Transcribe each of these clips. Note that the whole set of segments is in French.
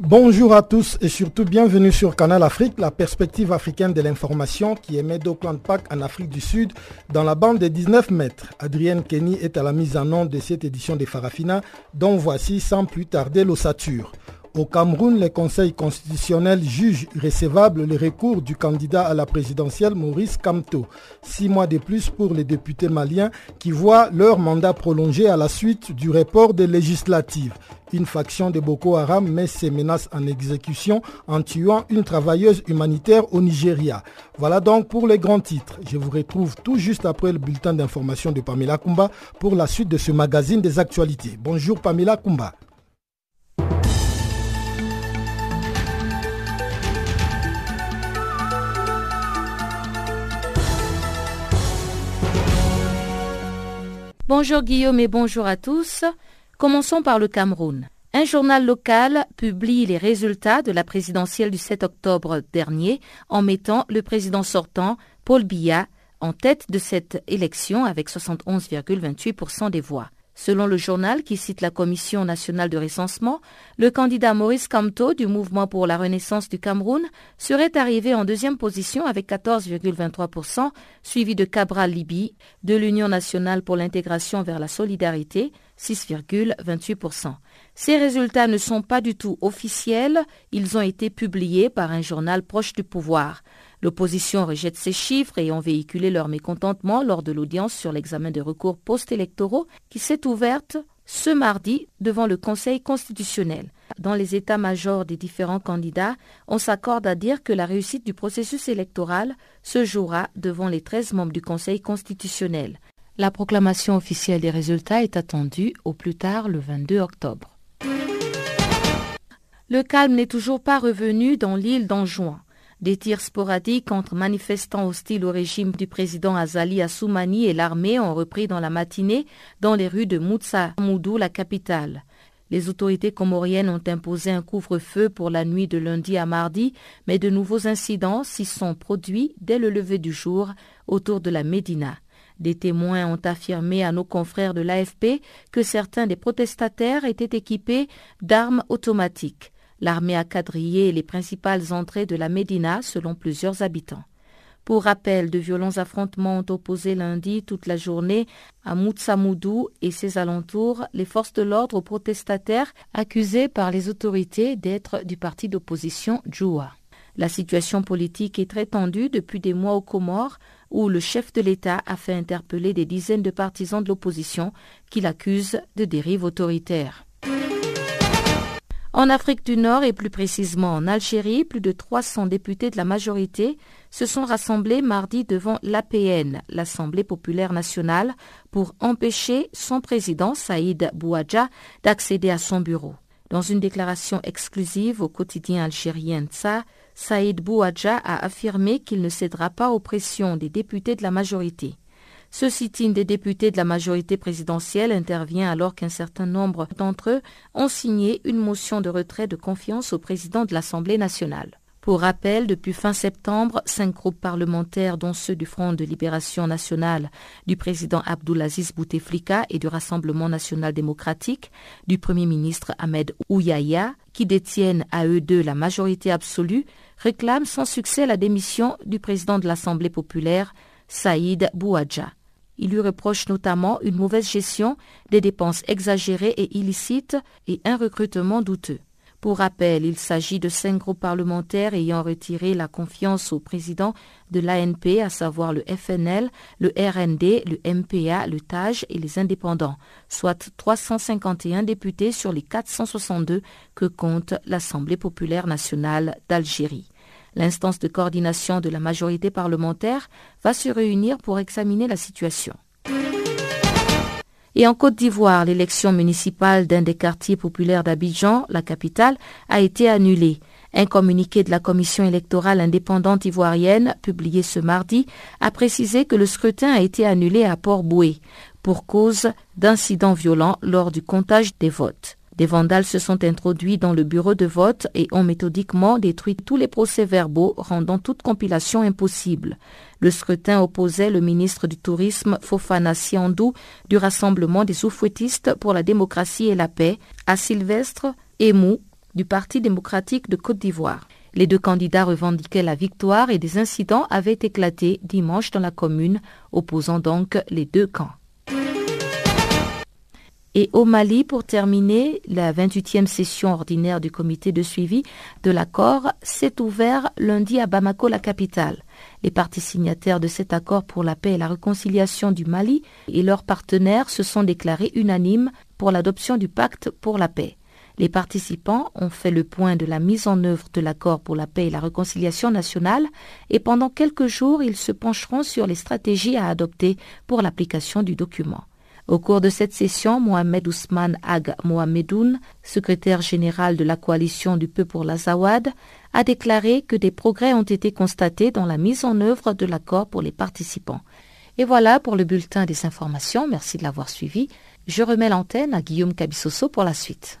Bonjour à tous et surtout bienvenue sur Canal Afrique, la perspective africaine de l'information qui émet d'Auckland Park en Afrique du Sud dans la bande des 19 mètres. Adrienne Kenny est à la mise en onde de cette édition de Farafina dont voici sans plus tarder l'ossature. Au Cameroun, le Conseil constitutionnel juge recevable le recours du candidat à la présidentielle Maurice Kamto. Six mois de plus pour les députés maliens qui voient leur mandat prolongé à la suite du report des législatives. Une faction de Boko Haram met ses menaces en exécution en tuant une travailleuse humanitaire au Nigeria. Voilà donc pour les grands titres. Je vous retrouve tout juste après le bulletin d'information de Pamela Kumba pour la suite de ce magazine des actualités. Bonjour Pamela Kumba. Bonjour Guillaume et bonjour à tous. Commençons par le Cameroun. Un journal local publie les résultats de la présidentielle du 7 octobre dernier en mettant le président sortant, Paul Biya, en tête de cette élection avec 71,28% des voix. Selon le journal qui cite la Commission nationale de recensement, le candidat Maurice Kamto du Mouvement pour la Renaissance du Cameroun serait arrivé en deuxième position avec 14,23%, suivi de Cabral Libi de l'Union nationale pour l'intégration vers la solidarité, 6,28%. Ces résultats ne sont pas du tout officiels, ils ont été publiés par un journal proche du pouvoir. L'opposition rejette ces chiffres et ont véhiculé leur mécontentement lors de l'audience sur l'examen des recours post-électoraux qui s'est ouverte ce mardi devant le Conseil constitutionnel. Dans les états-majors des différents candidats, on s'accorde à dire que la réussite du processus électoral se jouera devant les 13 membres du Conseil constitutionnel. La proclamation officielle des résultats est attendue au plus tard le 22 octobre. Le calme n'est toujours pas revenu dans l'île d'Anjouan. Des tirs sporadiques entre manifestants hostiles au régime du président Azali Assoumani et l'armée ont repris dans la matinée dans les rues de Moutsa Moudou, la capitale. Les autorités comoriennes ont imposé un couvre-feu pour la nuit de lundi à mardi, mais de nouveaux incidents s'y sont produits dès le lever du jour autour de la Médina. Des témoins ont affirmé à nos confrères de l'AFP que certains des protestataires étaient équipés d'armes automatiques. L'armée a quadrillé les principales entrées de la Médina selon plusieurs habitants. Pour rappel, de violents affrontements ont opposé lundi toute la journée à Moutsamoudou et ses alentours les forces de l'ordre protestataires accusés par les autorités d'être du parti d'opposition Djoua. La situation politique est très tendue depuis des mois aux Comores, où le chef de l'État a fait interpeller des dizaines de partisans de l'opposition qu'il accuse de dérive autoritaire. En Afrique du Nord et plus précisément en Algérie, plus de 300 députés de la majorité se sont rassemblés mardi devant l'APN, l'Assemblée populaire nationale, pour empêcher son président Saïd Bouadja d'accéder à son bureau. Dans une déclaration exclusive au quotidien algérien Tsa, Saïd Bouadja a affirmé qu'il ne cédera pas aux pressions des députés de la majorité. Ce sit-in des députés de la majorité présidentielle intervient alors qu'un certain nombre d'entre eux ont signé une motion de retrait de confiance au président de l'Assemblée nationale. Pour rappel, depuis fin septembre, cinq groupes parlementaires, dont ceux du Front de libération nationale du président Abdulaziz Bouteflika et du Rassemblement national démocratique du Premier ministre Ahmed Ouyaya, qui détiennent à eux deux la majorité absolue, réclament sans succès la démission du président de l'Assemblée populaire, Saïd Bouadja. Il lui reproche notamment une mauvaise gestion, des dépenses exagérées et illicites et un recrutement douteux. Pour rappel, il s'agit de cinq groupes parlementaires ayant retiré la confiance au président de l'ANP, à savoir le FNL, le RND, le MPA, le TAJ et les indépendants, soit 351 députés sur les 462 que compte l'Assemblée populaire nationale d'Algérie. L'instance de coordination de la majorité parlementaire va se réunir pour examiner la situation. Et en Côte d'Ivoire, l'élection municipale d'un des quartiers populaires d'Abidjan, la capitale, a été annulée. Un communiqué de la Commission électorale indépendante ivoirienne, publié ce mardi, a précisé que le scrutin a été annulé à Port-Boué pour cause d'incidents violents lors du comptage des votes. Des vandales se sont introduits dans le bureau de vote et ont méthodiquement détruit tous les procès-verbaux, rendant toute compilation impossible. Le scrutin opposait le ministre du Tourisme Fofana Siandou du Rassemblement des Soufouettistes pour la démocratie et la paix à Sylvestre Emou du Parti démocratique de Côte d'Ivoire. Les deux candidats revendiquaient la victoire et des incidents avaient éclaté dimanche dans la commune, opposant donc les deux camps. Et au Mali, pour terminer, la 28e session ordinaire du comité de suivi de l'accord s'est ouverte lundi à Bamako, la capitale. Les partis signataires de cet accord pour la paix et la réconciliation du Mali et leurs partenaires se sont déclarés unanimes pour l'adoption du pacte pour la paix. Les participants ont fait le point de la mise en œuvre de l'accord pour la paix et la réconciliation nationale et pendant quelques jours, ils se pencheront sur les stratégies à adopter pour l'application du document. Au cours de cette session, Mohamed Ousmane Ag Mohamedoun, secrétaire général de la coalition du peuple pour l'Azawad, a déclaré que des progrès ont été constatés dans la mise en œuvre de l'accord pour les participants. Et voilà pour le bulletin des informations. Merci de l'avoir suivi. Je remets l'antenne à Guillaume Cabissoso pour la suite.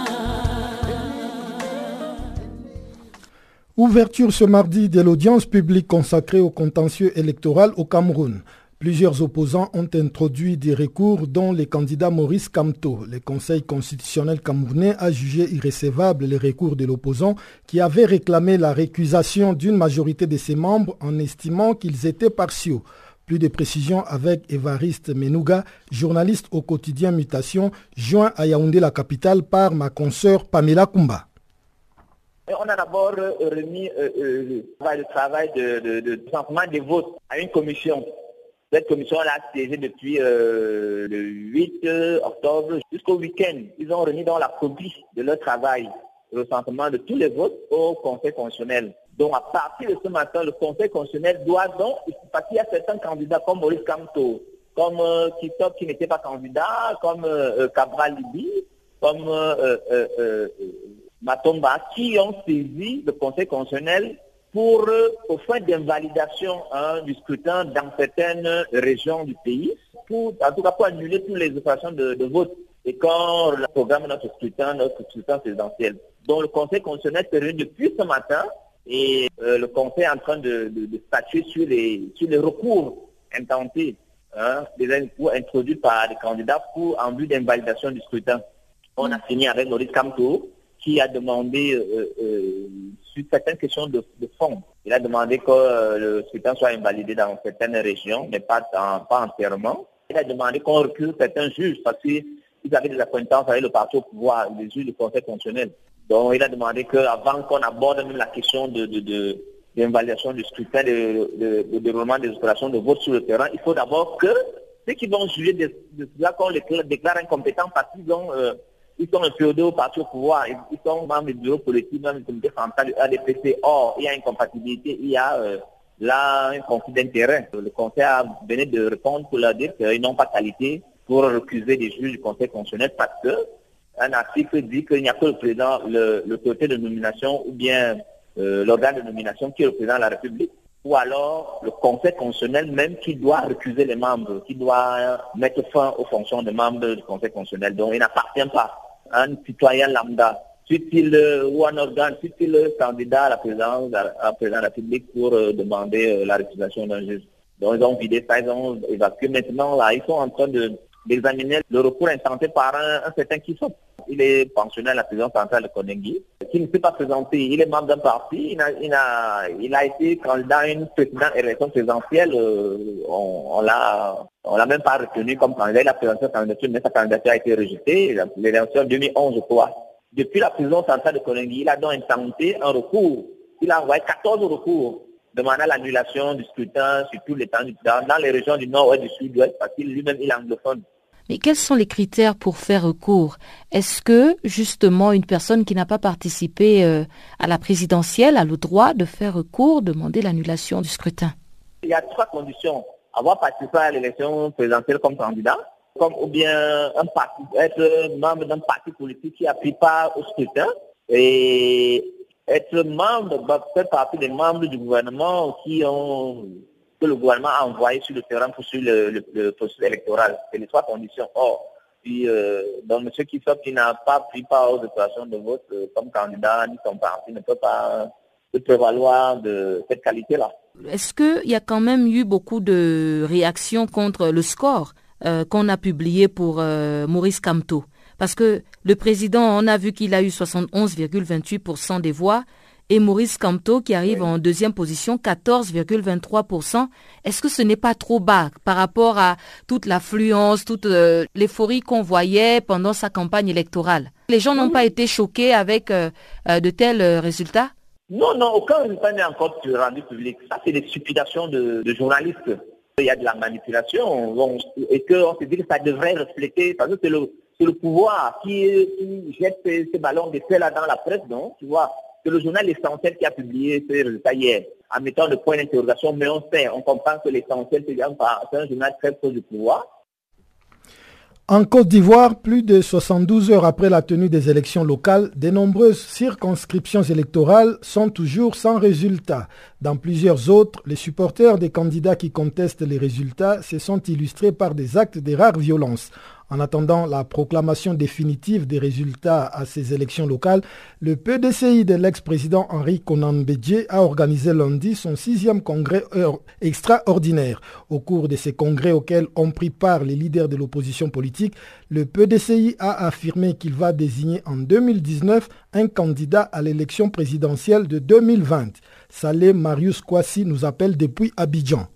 Ouverture ce mardi de l'audience publique consacrée au contentieux électoral au Cameroun. Plusieurs opposants ont introduit des recours dont les candidats Maurice Kamto. Le Conseil constitutionnel camerounais a jugé irrécevable les recours de l'opposant qui avait réclamé la récusation d'une majorité de ses membres en estimant qu'ils étaient partiaux. Plus de précisions avec Évariste Menouga, journaliste au quotidien Mutation, joint à Yaoundé la capitale par ma consoeur Pamela Kumba on a d'abord euh, remis euh, euh, le travail de, de, des votes à une commission. Cette commission-là a siégé depuis le 8 octobre jusqu'au week-end. Ils ont remis dans la copie de leur travail, le recensement de tous les votes au Conseil constitutionnel. Donc à partir de ce matin, le Conseil constitutionnel doit donc, parce qu'il y a certains candidats comme Maurice Kamto, comme Kitop qui n'était pas candidat, comme Cabral Libi, comme Matomba qui ont saisi le Conseil constitutionnel pour, euh, au fin d'invalidation hein, du scrutin dans certaines régions du pays, pour, en tout cas pour annuler toutes les opérations de, vote. Et quand le programme notre scrutin, notre scrutin présidentiel. Donc le Conseil constitutionnel s'est réuni depuis ce matin et euh, le Conseil est en train de, statuer sur les, sur les recours intentés, hein, des recours introduits par les candidats pour en vue d'invalidation du scrutin. On a fini avec Maurice Kamto, qui a demandé euh, euh, sur certaines questions de, fond. Il a demandé que euh, le scrutin soit invalidé dans certaines régions, mais pas, pas entièrement. Il a demandé qu'on recule certains juges parce qu'ils avaient des acquaintances avec le parti au pouvoir, les juges du Conseil constitutionnel. Donc il a demandé qu'avant qu'on aborde même la question de, de, du scrutin, de, de, déroulement des opérations de vote sur le terrain, il faut d'abord que ceux qui vont juger de, cela qu'on les déclare incompétents parce qu'ils ont ils sont inféodés au parti au pouvoir, ils sont membres du bureau politique, même du comité central du ADPC. Or, il y a une compatibilité, il y a euh, là un conflit d'intérêt. Le Conseil a venu de répondre pour leur dire qu'ils n'ont pas qualité pour recuser des juges du Conseil constitutionnel parce que un article dit qu'il n'y a que le président, l'autorité de nomination ou bien euh, l'organe de nomination qui est le président de la République ou alors le Conseil constitutionnel même qui doit recuser les membres, qui doit mettre fin aux fonctions des membres du Conseil constitutionnel. Donc il n'appartient pas un citoyen lambda fut-il ou un organe, fut-il candidat à la présidence, à de la République pour demander la récupération d'un juge. Donc ils ont vidé ça, ils ont évacué. Maintenant, là, ils sont en train d'examiner le recours intenté par un, un certain Kissop. Il est pensionnaire à la prison centrale de Konengi, qui ne s'est pas présenté. Il est membre d'un parti, il a, il, a, il a, été candidat à une précédente élection présidentielle. Euh, on l'a on l'a même pas retenu comme candidat. Il a présenté sa candidature, mais sa candidature a été rejetée. L'élection 2011, je crois. Depuis la prison centrale de Konengi, il a donc intenté un recours. Il a envoyé 14 recours demandant l'annulation du scrutin sur tous les temps, dans, dans les régions du nord-ouest, du sud-ouest, parce qu'il lui-même il est anglophone. Mais quels sont les critères pour faire recours? Est-ce que justement une personne qui n'a pas participé euh, à la présidentielle a le droit de faire recours, demander l'annulation du scrutin? Il y a trois conditions. Avoir participé à l'élection présidentielle comme candidat, ou bien être membre d'un parti politique qui pris part au scrutin et être membre, bah, faire partie des membres du gouvernement qui ont que le gouvernement a envoyé sur le terrain pour suivre le, processus électoral. C'est les trois conditions. Or, puis, euh, donc, M. Kissop, qui n'a pas pris part aux opérations de vote euh, comme candidat, ni son parti ne peut pas se prévaloir de cette qualité-là. Est-ce qu'il y a quand même eu beaucoup de réactions contre le score euh, qu'on a publié pour euh, Maurice Camteau Parce que le président, on a vu qu'il a eu 71,28% des voix et Maurice Camteau qui arrive en deuxième position, 14,23%. Est-ce que ce n'est pas trop bas par rapport à toute l'affluence, toute euh, l'euphorie qu'on voyait pendant sa campagne électorale? Les gens n'ont pas été choqués avec de tels résultats? Non, non, aucun résultat n'est encore rendu public. Ça, c'est des suppudations de, journalistes. Il y a de la manipulation et qu'on se dit que ça devrait refléter, parce que c'est le, le, pouvoir qui, jette ces, ballons de là dans la presse, non Tu vois c'est le journal L'Essentiel qui a publié ces résultats hier, en mettant le point d'interrogation, mais on sait, on comprend que L'Essentiel, c'est un journal très proche du pouvoir. En Côte d'Ivoire, plus de 72 heures après la tenue des élections locales, de nombreuses circonscriptions électorales sont toujours sans résultat. Dans plusieurs autres, les supporters des candidats qui contestent les résultats se sont illustrés par des actes de rare violence. En attendant la proclamation définitive des résultats à ces élections locales, le PDCI de l'ex-président Henri Konan a organisé lundi son sixième congrès extraordinaire. Au cours de ces congrès auxquels ont pris part les leaders de l'opposition politique, le PDCI a affirmé qu'il va désigner en 2019 un candidat à l'élection présidentielle de 2020. Salé Marius Kwasi nous appelle depuis Abidjan.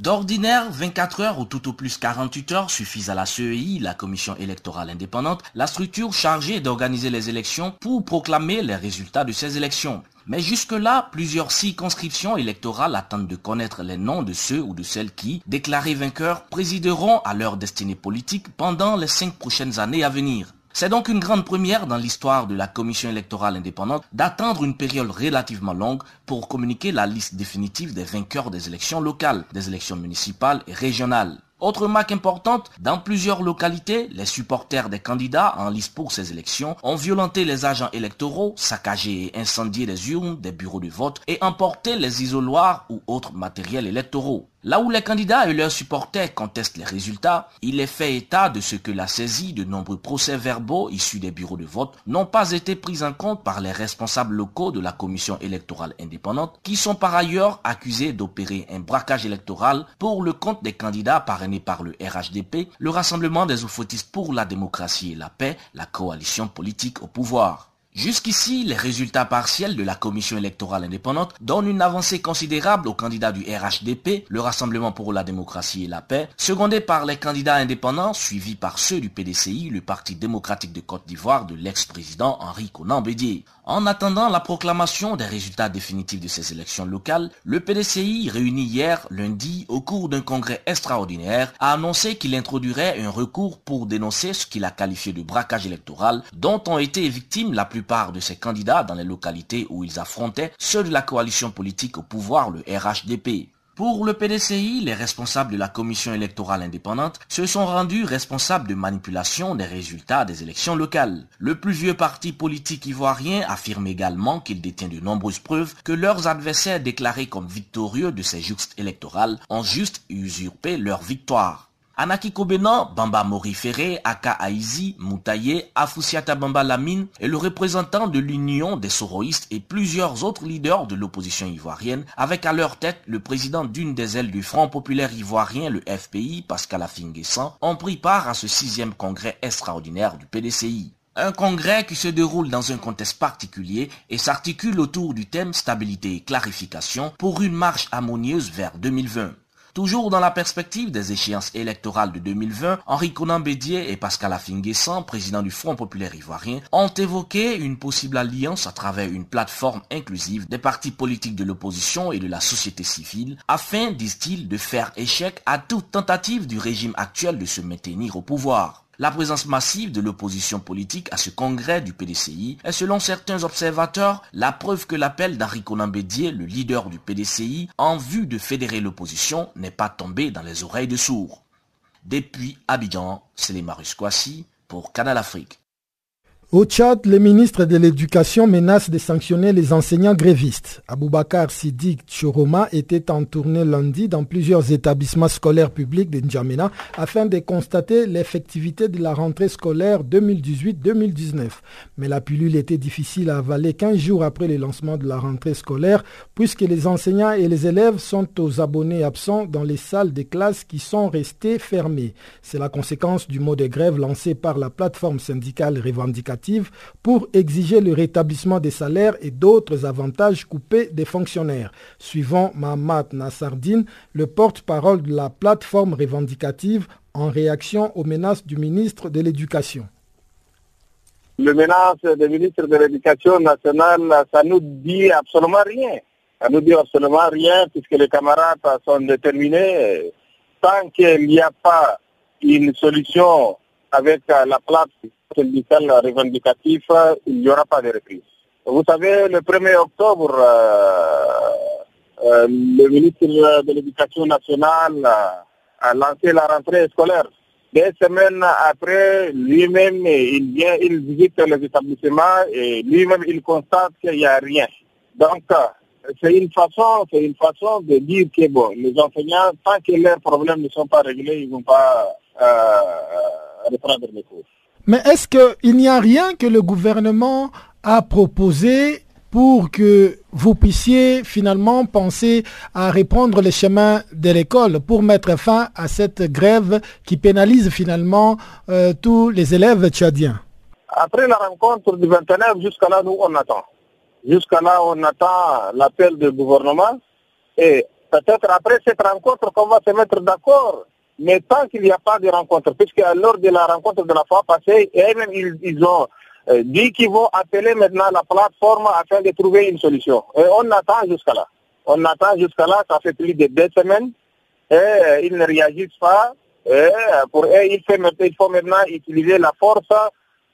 D'ordinaire, 24 heures ou tout au plus 48 heures suffisent à la CEI, la Commission électorale indépendante, la structure chargée d'organiser les élections pour proclamer les résultats de ces élections. Mais jusque-là, plusieurs circonscriptions électorales attendent de connaître les noms de ceux ou de celles qui, déclarés vainqueurs, présideront à leur destinée politique pendant les cinq prochaines années à venir. C'est donc une grande première dans l'histoire de la Commission électorale indépendante d'attendre une période relativement longue pour communiquer la liste définitive des vainqueurs des élections locales, des élections municipales et régionales. Autre marque importante, dans plusieurs localités, les supporters des candidats en lice pour ces élections ont violenté les agents électoraux, saccagé et incendié les urnes des bureaux de vote et emporté les isoloirs ou autres matériels électoraux. Là où les candidats et leurs supporters contestent les résultats, il est fait état de ce que la saisie de nombreux procès-verbaux issus des bureaux de vote n'ont pas été pris en compte par les responsables locaux de la commission électorale indépendante, qui sont par ailleurs accusés d'opérer un braquage électoral pour le compte des candidats parrainés par le RHDP, le Rassemblement des Oufotistes pour la démocratie et la paix, la coalition politique au pouvoir. Jusqu'ici, les résultats partiels de la commission électorale indépendante donnent une avancée considérable aux candidats du RHDP, le Rassemblement pour la démocratie et la paix, secondé par les candidats indépendants suivis par ceux du PDCI, le Parti démocratique de Côte d'Ivoire de l'ex-président Henri Conan Bédier. En attendant la proclamation des résultats définitifs de ces élections locales, le PDCI, réuni hier lundi au cours d'un congrès extraordinaire, a annoncé qu'il introduirait un recours pour dénoncer ce qu'il a qualifié de braquage électoral dont ont été victimes la plupart de ses candidats dans les localités où ils affrontaient ceux de la coalition politique au pouvoir, le RHDP. Pour le PDCI, les responsables de la commission électorale indépendante se sont rendus responsables de manipulation des résultats des élections locales. Le plus vieux parti politique ivoirien affirme également qu'il détient de nombreuses preuves que leurs adversaires déclarés comme victorieux de ces justes électorales ont juste usurpé leur victoire. Anaki Kobenan, Bamba Morifere, Aka Aizi, Moutaye, Afousiata Bamba Lamine et le représentant de l'Union des Soroïstes et plusieurs autres leaders de l'opposition ivoirienne, avec à leur tête le président d'une des ailes du Front populaire ivoirien, le FPI, Pascal Afinguessan, ont pris part à ce sixième congrès extraordinaire du PDCI. Un congrès qui se déroule dans un contexte particulier et s'articule autour du thème stabilité et clarification pour une marche harmonieuse vers 2020. Toujours dans la perspective des échéances électorales de 2020, Henri Conan Bédier et Pascal Afinguessan, président du Front populaire ivoirien, ont évoqué une possible alliance à travers une plateforme inclusive des partis politiques de l'opposition et de la société civile, afin, disent-ils, de faire échec à toute tentative du régime actuel de se maintenir au pouvoir. La présence massive de l'opposition politique à ce congrès du PDCI est selon certains observateurs la preuve que l'appel d'Henri Conan le leader du PDCI, en vue de fédérer l'opposition n'est pas tombé dans les oreilles de sourds. Depuis Abidjan, c'est les Marus pour Canal Afrique. Au Tchad, le ministre de l'Éducation menace de sanctionner les enseignants grévistes. Aboubakar Sidik Choroma était en tournée lundi dans plusieurs établissements scolaires publics de N'Djamena afin de constater l'effectivité de la rentrée scolaire 2018-2019. Mais la pilule était difficile à avaler 15 jours après le lancement de la rentrée scolaire puisque les enseignants et les élèves sont aux abonnés absents dans les salles des classes qui sont restées fermées. C'est la conséquence du mot de grève lancé par la plateforme syndicale revendicative pour exiger le rétablissement des salaires et d'autres avantages coupés des fonctionnaires. Suivant Mahmoud Nassardine, le porte-parole de la plateforme revendicative en réaction aux menaces du ministre de l'Éducation. Le menace du ministre de l'Éducation nationale, ça nous dit absolument rien. Ça nous dit absolument rien puisque les camarades sont déterminés. Tant qu'il n'y a pas une solution avec la plateforme syndical revendicatif, il n'y aura pas de reprise. Vous savez, le 1er octobre, euh, euh, le ministre de l'Éducation nationale a lancé la rentrée scolaire. Des semaines après, lui-même, il vient, il visite les établissements et lui-même, il constate qu'il n'y a rien. Donc, c'est une façon, c'est une façon de dire que bon, les enseignants, tant que leurs problèmes ne sont pas réglés, ils ne vont pas euh, reprendre les cours. Mais est-ce qu'il n'y a rien que le gouvernement a proposé pour que vous puissiez finalement penser à reprendre le chemin de l'école pour mettre fin à cette grève qui pénalise finalement euh, tous les élèves tchadiens? Après la rencontre du 29, jusqu'à là, nous, on attend. Jusqu'à là, on attend l'appel du gouvernement. Et peut-être après cette rencontre qu'on va se mettre d'accord mais tant qu'il n'y a pas de rencontre, puisque lors de la rencontre de la fois passée, ils, ils ont euh, dit qu'ils vont appeler maintenant la plateforme afin de trouver une solution. Et on attend jusqu'à là. On attend jusqu'à là, ça fait plus de deux semaines, et euh, ils ne réagissent pas. Euh, pour eux, il, faut maintenant utiliser la force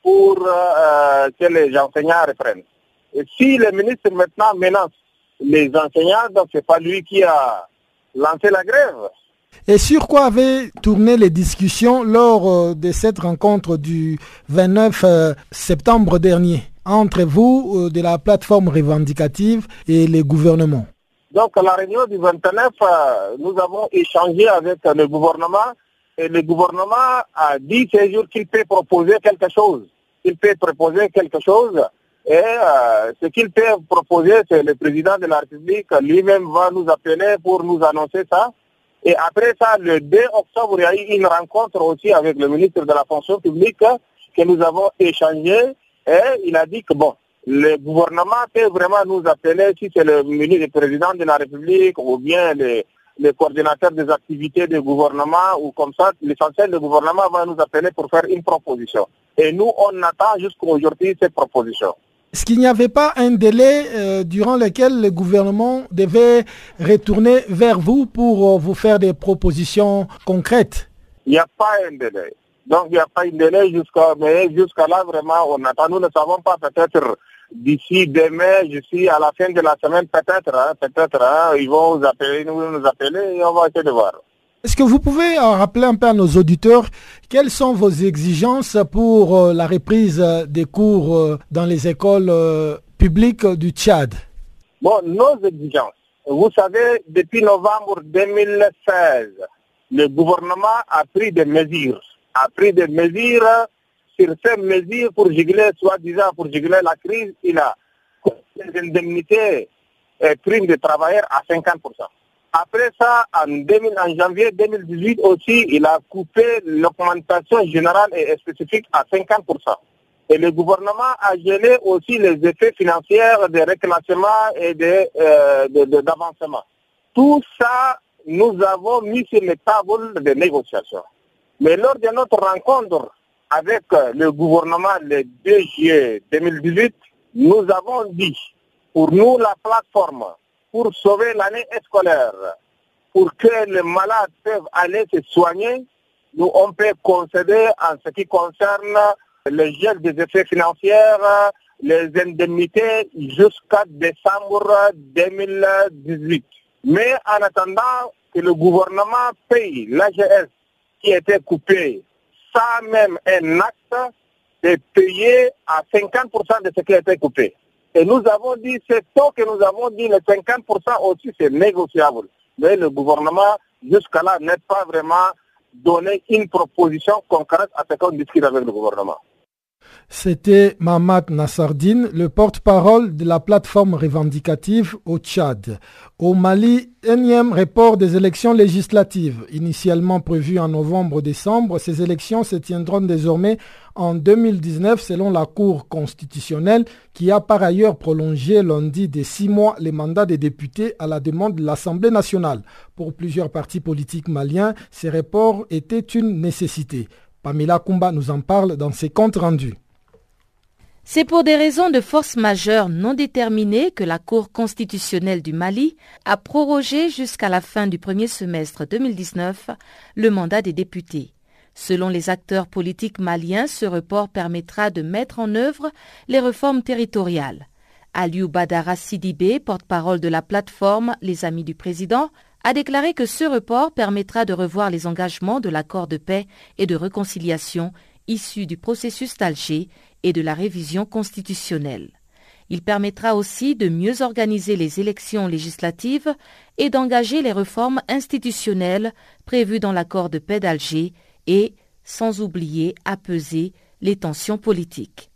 pour que les enseignants reprennent. Et si le ministre maintenant menace les enseignants, donc c'est pas lui qui a lancé la grève. Et sur quoi avaient tourné les discussions lors euh, de cette rencontre du 29 euh, septembre dernier entre vous, euh, de la plateforme revendicative et les gouvernements? Donc, à la réunion du 29, nous avons échangé avec le gouvernement et le gouvernement a dit ces jours qu'il peut proposer quelque chose. Il peut proposer quelque chose et ce qu'il peut proposer, c'est le président de la République lui-même va nous appeler pour nous annoncer ça. Et après ça, le 2 octobre, il y a eu une rencontre aussi avec le ministre de la fonction publique que nous avons échangé et il a dit que bon, le gouvernement peut vraiment nous appeler si c'est le ministre, le président de la République ou bien le, le coordinateur des activités du gouvernement ou comme ça, l'essentiel du gouvernement va nous appeler pour faire une proposition. Et nous, on attend jusqu'à aujourd'hui cette proposition. Est-ce qu'il n'y avait pas un délai euh, durant lequel le gouvernement devait retourner vers vous pour euh, vous faire des propositions concrètes Il n'y a pas un délai. Donc il n'y a pas un délai jusqu'à là vraiment on attend. Nous ne savons pas peut-être d'ici demain, jusqu'à à la fin de la semaine peut-être, hein, peut-être hein, ils vont nous appeler, nous, nous appeler et on va essayer de voir. Est-ce que vous pouvez euh, rappeler un peu à nos auditeurs quelles sont vos exigences pour euh, la reprise des cours euh, dans les écoles publiques du Tchad? Bon, nos exigences. Vous savez, depuis novembre 2016, le gouvernement a pris des mesures, a pris des mesures sur ces mesures pour régler, soi-disant pour régler la crise, il a les indemnités et primes de travailleurs à 50%. Après ça, en, 2000, en janvier 2018 aussi, il a coupé l'augmentation générale et spécifique à 50%. Et le gouvernement a gelé aussi les effets financiers des reclassements et euh, d'avancement. Tout ça, nous avons mis sur les tables de négociations. Mais lors de notre rencontre avec le gouvernement le 2 juillet 2018, nous avons dit, pour nous, la plateforme, pour sauver l'année scolaire, pour que les malades puissent aller se soigner, nous, on peut concéder en ce qui concerne le gel des effets financiers, les indemnités jusqu'à décembre 2018. Mais en attendant que le gouvernement paye l'AGS qui était coupé sans même un acte de payer à 50% de ce qui été coupé. Et nous avons dit, c'est tôt que nous avons dit, les 50% aussi, c'est négociable. Mais le gouvernement, jusqu'à là, n'est pas vraiment donné une proposition concrète à ce qu'on discute avec le gouvernement. C'était Mamad Nassardine, le porte-parole de la plateforme revendicative au Tchad. Au Mali, énième report des élections législatives. Initialement prévues en novembre-décembre, ces élections se tiendront désormais en 2019 selon la Cour constitutionnelle qui a par ailleurs prolongé lundi de six mois les mandats des députés à la demande de l'Assemblée nationale. Pour plusieurs partis politiques maliens, ces reports étaient une nécessité. Pamela Kumba nous en parle dans ses comptes rendus. C'est pour des raisons de force majeure non déterminées que la Cour constitutionnelle du Mali a prorogé jusqu'à la fin du premier semestre 2019 le mandat des députés. Selon les acteurs politiques maliens, ce report permettra de mettre en œuvre les réformes territoriales. Aliou Badara Sidibé, porte-parole de la plateforme Les Amis du Président, a déclaré que ce report permettra de revoir les engagements de l'accord de paix et de réconciliation issus du processus d'Alger et de la révision constitutionnelle. Il permettra aussi de mieux organiser les élections législatives et d'engager les réformes institutionnelles prévues dans l'accord de paix d'Alger et, sans oublier, apaiser les tensions politiques.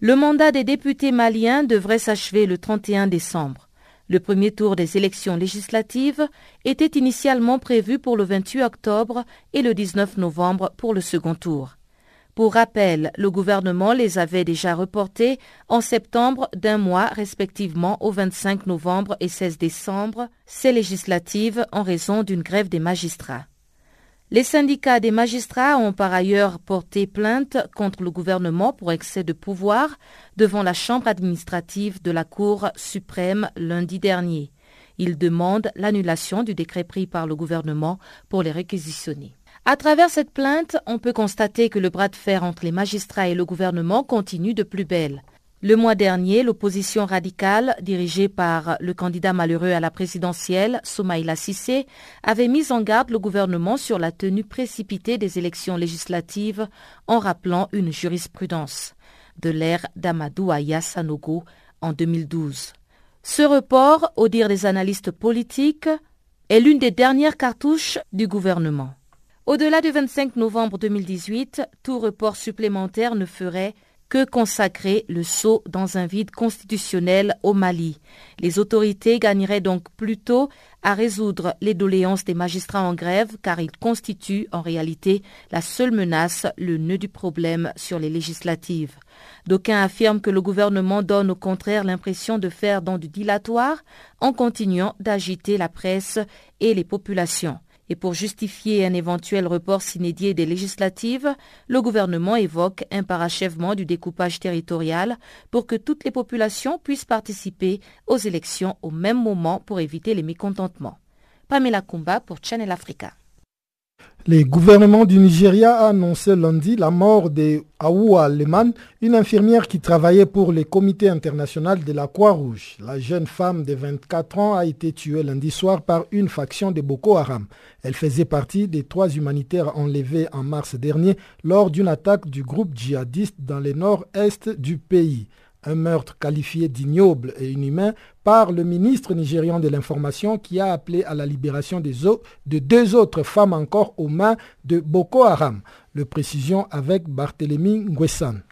Le mandat des députés maliens devrait s'achever le 31 décembre. Le premier tour des élections législatives était initialement prévu pour le 28 octobre et le 19 novembre pour le second tour. Pour rappel, le gouvernement les avait déjà reportés en septembre d'un mois respectivement au 25 novembre et 16 décembre, ces législatives en raison d'une grève des magistrats. Les syndicats des magistrats ont par ailleurs porté plainte contre le gouvernement pour excès de pouvoir devant la Chambre administrative de la Cour suprême lundi dernier. Ils demandent l'annulation du décret pris par le gouvernement pour les réquisitionner. À travers cette plainte, on peut constater que le bras de fer entre les magistrats et le gouvernement continue de plus belle. Le mois dernier, l'opposition radicale, dirigée par le candidat malheureux à la présidentielle, Soumaïla Sissé, avait mis en garde le gouvernement sur la tenue précipitée des élections législatives en rappelant une jurisprudence de l'ère d'Amadou Aya Sanogo en 2012. Ce report, au dire des analystes politiques, est l'une des dernières cartouches du gouvernement. Au-delà du 25 novembre 2018, tout report supplémentaire ne ferait que consacrer le saut dans un vide constitutionnel au Mali. Les autorités gagneraient donc plutôt à résoudre les doléances des magistrats en grève car ils constituent en réalité la seule menace, le nœud du problème sur les législatives. D'aucuns affirment que le gouvernement donne au contraire l'impression de faire dans du dilatoire en continuant d'agiter la presse et les populations. Et pour justifier un éventuel report s'inédié des législatives, le gouvernement évoque un parachèvement du découpage territorial pour que toutes les populations puissent participer aux élections au même moment pour éviter les mécontentements. Pamela Kumba pour Channel Africa. Le gouvernement du Nigeria a annoncé lundi la mort de Aoua Leman, une infirmière qui travaillait pour le comité international de la Croix-Rouge. La jeune femme de 24 ans a été tuée lundi soir par une faction de Boko Haram. Elle faisait partie des trois humanitaires enlevés en mars dernier lors d'une attaque du groupe djihadiste dans le nord-est du pays. Un meurtre qualifié d'ignoble et inhumain par le ministre nigérian de l'Information qui a appelé à la libération des de deux autres femmes encore aux mains de Boko Haram. Le précision avec Barthélemy Nguessan.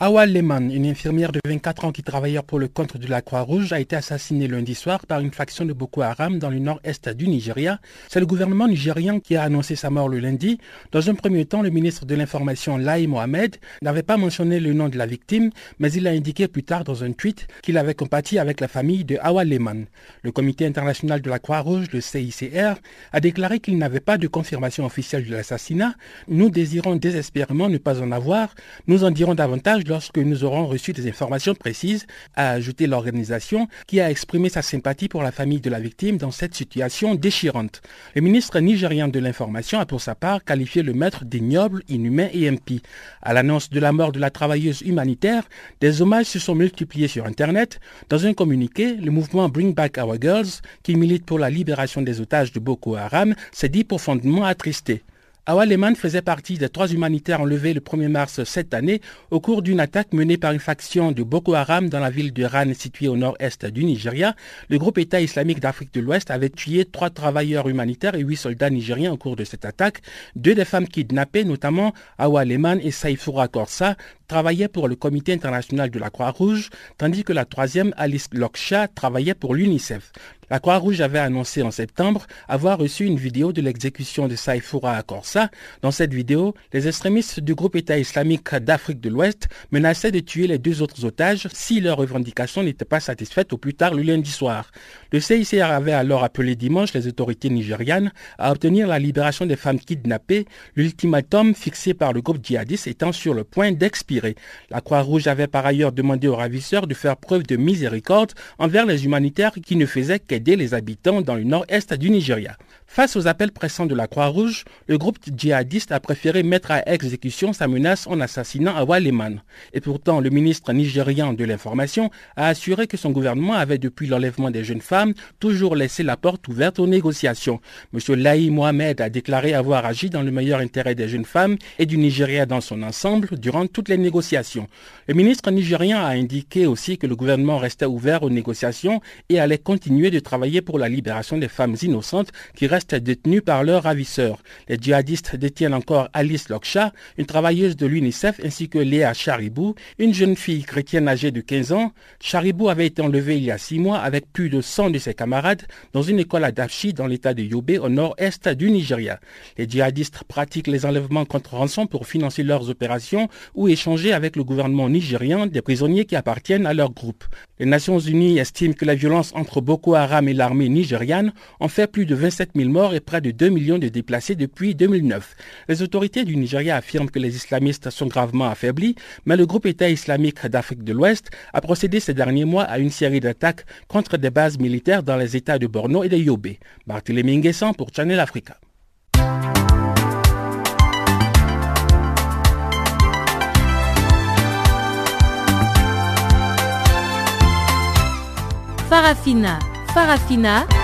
Awa Lehman, une infirmière de 24 ans qui travaillait pour le compte de la Croix-Rouge, a été assassinée lundi soir par une faction de Boko Haram dans le nord-est du Nigeria. C'est le gouvernement nigérian qui a annoncé sa mort le lundi. Dans un premier temps, le ministre de l'Information, Lai Mohamed, n'avait pas mentionné le nom de la victime, mais il a indiqué plus tard dans un tweet qu'il avait compati avec la famille de Awa Lehman. Le comité international de la Croix-Rouge, le CICR, a déclaré qu'il n'avait pas de confirmation officielle de l'assassinat. Nous désirons désespérément ne pas en avoir. Nous en dirons davantage lorsque nous aurons reçu des informations précises, a ajouté l'organisation qui a exprimé sa sympathie pour la famille de la victime dans cette situation déchirante. Le ministre nigérien de l'information a pour sa part qualifié le maître d'ignoble, inhumain et impie. À l'annonce de la mort de la travailleuse humanitaire, des hommages se sont multipliés sur Internet. Dans un communiqué, le mouvement Bring Back Our Girls, qui milite pour la libération des otages de Boko Haram, s'est dit profondément attristé. Awa Lehman faisait partie des trois humanitaires enlevés le 1er mars cette année au cours d'une attaque menée par une faction de Boko Haram dans la ville de Ran située au nord-est du Nigeria. Le groupe État islamique d'Afrique de l'Ouest avait tué trois travailleurs humanitaires et huit soldats nigériens au cours de cette attaque. Deux des femmes kidnappées, notamment Awa Lehman et Saifura Korsa, travaillaient pour le Comité international de la Croix-Rouge, tandis que la troisième, Alice Loksha, travaillait pour l'UNICEF. La Croix-Rouge avait annoncé en septembre avoir reçu une vidéo de l'exécution de Saifura Korsa. Dans cette vidéo, les extrémistes du groupe État islamique d'Afrique de l'Ouest menaçaient de tuer les deux autres otages si leurs revendications n'étaient pas satisfaites au plus tard le lundi soir. Le CICR avait alors appelé dimanche les autorités nigérianes à obtenir la libération des femmes kidnappées, l'ultimatum fixé par le groupe djihadiste étant sur le point d'expirer. La Croix-Rouge avait par ailleurs demandé aux ravisseurs de faire preuve de miséricorde envers les humanitaires qui ne faisaient qu'aider les habitants dans le nord-est du Nigeria. Face aux appels pressants de la Croix-Rouge, le groupe djihadiste a préféré mettre à exécution sa menace en assassinant Awa Lehman. Et pourtant, le ministre nigérian de l'Information a assuré que son gouvernement avait, depuis l'enlèvement des jeunes femmes, toujours laissé la porte ouverte aux négociations. M. Laï Mohamed a déclaré avoir agi dans le meilleur intérêt des jeunes femmes et du Nigeria dans son ensemble durant toutes les négociations. Le ministre nigérian a indiqué aussi que le gouvernement restait ouvert aux négociations et allait continuer de travailler pour la libération des femmes innocentes qui restent détenues par leurs ravisseurs. Les djihadistes détiennent encore Alice Loksha, une travailleuse de l'UNICEF, ainsi que Léa Charibou, une jeune fille chrétienne âgée de 15 ans. Charibou avait été enlevée il y a six mois avec plus de 100 de ses camarades dans une école à Dafchi dans l'état de Yobe au nord-est du Nigeria. Les djihadistes pratiquent les enlèvements contre rançon pour financer leurs opérations ou échanger avec le gouvernement nigérian des prisonniers qui appartiennent à leur groupe. Les Nations Unies estiment que la violence entre Boko Haram et l'armée nigériane ont fait plus de 27 000 morts et près de 2 millions de déplacés depuis 2009. Les autorités du Nigeria affirment que les islamistes sont gravement affaiblis, mais le groupe État islamique d'Afrique de l'Ouest a procédé ces derniers mois à une série d'attaques contre des bases militaires dans les États de Borno et de Yobe. Barthélémy Nguessan pour Channel Africa. Farafina. Farafina.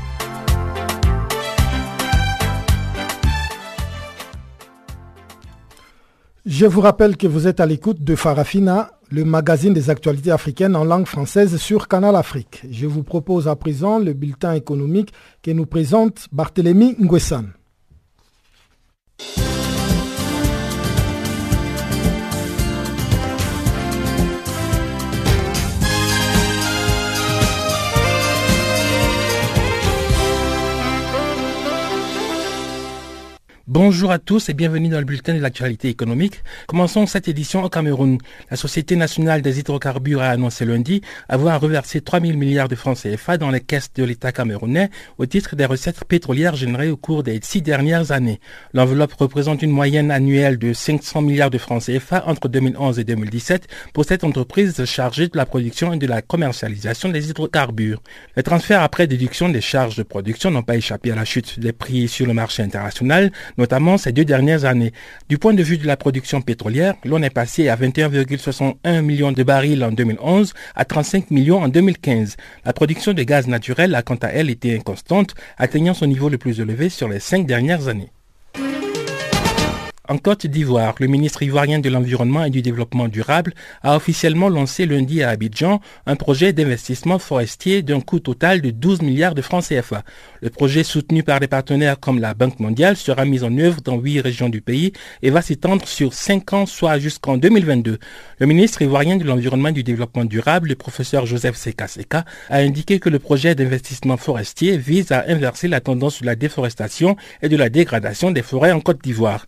Je vous rappelle que vous êtes à l'écoute de Farafina, le magazine des actualités africaines en langue française sur Canal Afrique. Je vous propose à présent le bulletin économique que nous présente Barthélemy Nguessan. Bonjour à tous et bienvenue dans le bulletin de l'actualité économique. Commençons cette édition au Cameroun. La Société nationale des hydrocarbures a annoncé lundi avoir reversé 3 000 milliards de francs CFA dans les caisses de l'État camerounais au titre des recettes pétrolières générées au cours des six dernières années. L'enveloppe représente une moyenne annuelle de 500 milliards de francs CFA entre 2011 et 2017 pour cette entreprise chargée de la production et de la commercialisation des hydrocarbures. Les transferts après déduction des charges de production n'ont pas échappé à la chute des prix sur le marché international, notamment ces deux dernières années. Du point de vue de la production pétrolière, l'on est passé à 21,61 millions de barils en 2011 à 35 millions en 2015. La production de gaz naturel a quant à elle été inconstante, atteignant son niveau le plus élevé sur les cinq dernières années. En Côte d'Ivoire, le ministre ivoirien de l'Environnement et du Développement durable a officiellement lancé lundi à Abidjan un projet d'investissement forestier d'un coût total de 12 milliards de francs CFA. Le projet soutenu par des partenaires comme la Banque mondiale sera mis en œuvre dans huit régions du pays et va s'étendre sur cinq ans, soit jusqu'en 2022. Le ministre ivoirien de l'Environnement et du Développement durable, le professeur Joseph Seka a indiqué que le projet d'investissement forestier vise à inverser la tendance de la déforestation et de la dégradation des forêts en Côte d'Ivoire.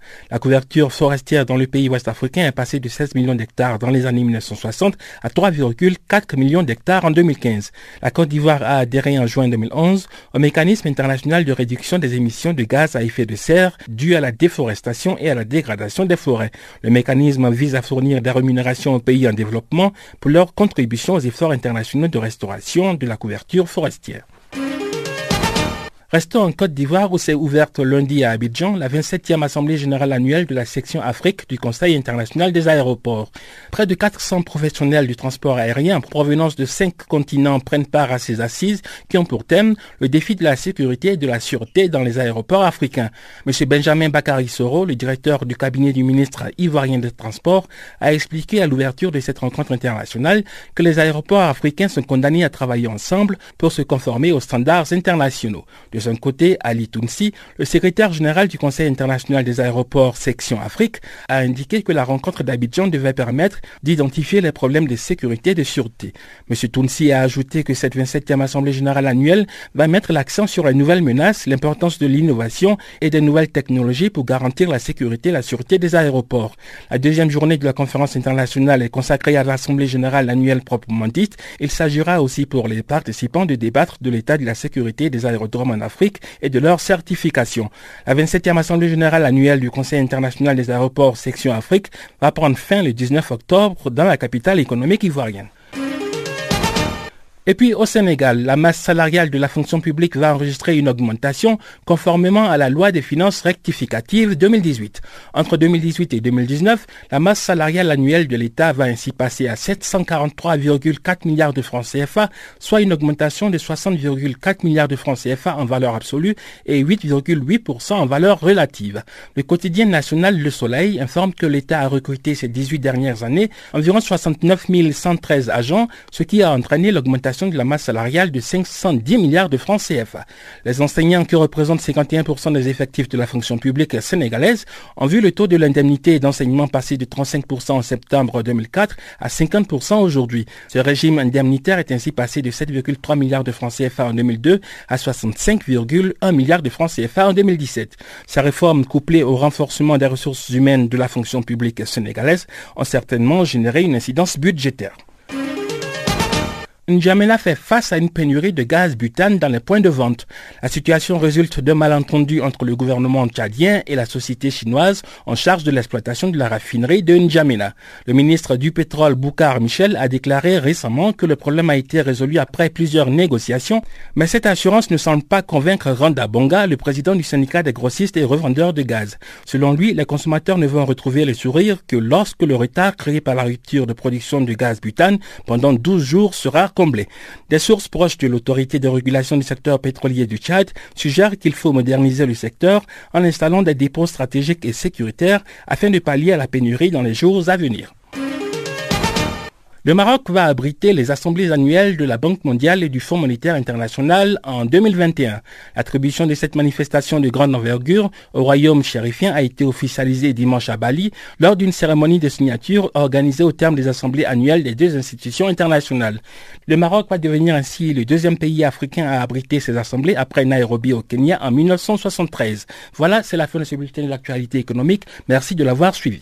Couverture forestière dans le pays ouest africain est passée de 16 millions d'hectares dans les années 1960 à 3,4 millions d'hectares en 2015. La Côte d'Ivoire a adhéré en juin 2011 au mécanisme international de réduction des émissions de gaz à effet de serre dues à la déforestation et à la dégradation des forêts. Le mécanisme vise à fournir des rémunérations aux pays en développement pour leur contribution aux efforts internationaux de restauration de la couverture forestière. Restons en Côte d'Ivoire où s'est ouverte lundi à Abidjan la 27e Assemblée générale annuelle de la section Afrique du Conseil international des aéroports. Près de 400 professionnels du transport aérien en provenance de cinq continents prennent part à ces assises qui ont pour thème le défi de la sécurité et de la sûreté dans les aéroports africains. M. Benjamin Bakary Soro, le directeur du cabinet du ministre ivoirien des Transports, a expliqué à l'ouverture de cette rencontre internationale que les aéroports africains sont condamnés à travailler ensemble pour se conformer aux standards internationaux. Son côté, Ali Tounsi, le secrétaire général du Conseil international des aéroports section Afrique, a indiqué que la rencontre d'Abidjan devait permettre d'identifier les problèmes de sécurité et de sûreté. M. Tounsi a ajouté que cette 27e Assemblée générale annuelle va mettre l'accent sur les nouvelles menaces, l'importance de l'innovation et des nouvelles technologies pour garantir la sécurité et la sûreté des aéroports. La deuxième journée de la conférence internationale est consacrée à l'Assemblée générale annuelle proprement dite. Il s'agira aussi pour les participants de débattre de l'état de la sécurité des aérodromes en Afrique et de leur certification. La 27e Assemblée générale annuelle du Conseil international des aéroports section Afrique va prendre fin le 19 octobre dans la capitale économique ivoirienne. Et puis au Sénégal, la masse salariale de la fonction publique va enregistrer une augmentation conformément à la loi des finances rectificatives 2018. Entre 2018 et 2019, la masse salariale annuelle de l'État va ainsi passer à 743,4 milliards de francs CFA, soit une augmentation de 60,4 milliards de francs CFA en valeur absolue et 8,8% en valeur relative. Le quotidien national Le Soleil informe que l'État a recruté ces 18 dernières années environ 69 113 agents, ce qui a entraîné l'augmentation de la masse salariale de 510 milliards de francs CFA. Les enseignants qui représentent 51% des effectifs de la fonction publique sénégalaise ont vu le taux de l'indemnité d'enseignement passer de 35% en septembre 2004 à 50% aujourd'hui. Ce régime indemnitaire est ainsi passé de 7,3 milliards de francs CFA en 2002 à 65,1 milliards de francs CFA en 2017. Ces réformes couplées au renforcement des ressources humaines de la fonction publique sénégalaise ont certainement généré une incidence budgétaire. N'Djamena fait face à une pénurie de gaz butane dans les points de vente. La situation résulte d'un malentendu entre le gouvernement tchadien et la société chinoise en charge de l'exploitation de la raffinerie de N'Djamena. Le ministre du pétrole Boukar Michel a déclaré récemment que le problème a été résolu après plusieurs négociations, mais cette assurance ne semble pas convaincre Randa Bonga, le président du syndicat des grossistes et revendeurs de gaz. Selon lui, les consommateurs ne vont retrouver le sourire que lorsque le retard créé par la rupture de production de gaz butane pendant 12 jours sera Des sources proches de l'autorité de régulation du secteur pétrolier du Tchad suggèrent qu'il faut moderniser le secteur en installant des dépôts stratégiques et sécuritaires afin de pallier à la pénurie dans les jours à venir. Le Maroc va abriter les assemblées annuelles de la Banque mondiale et du Fonds monétaire international en 2021. L'attribution de cette manifestation de grande envergure au royaume chérifien a été officialisée dimanche à Bali lors d'une cérémonie de signature organisée au terme des assemblées annuelles des deux institutions internationales. Le Maroc va devenir ainsi le deuxième pays africain à abriter ces assemblées après Nairobi au Kenya en 1973. Voilà, c'est la fin de ce bulletin de l'actualité économique. Merci de l'avoir suivi.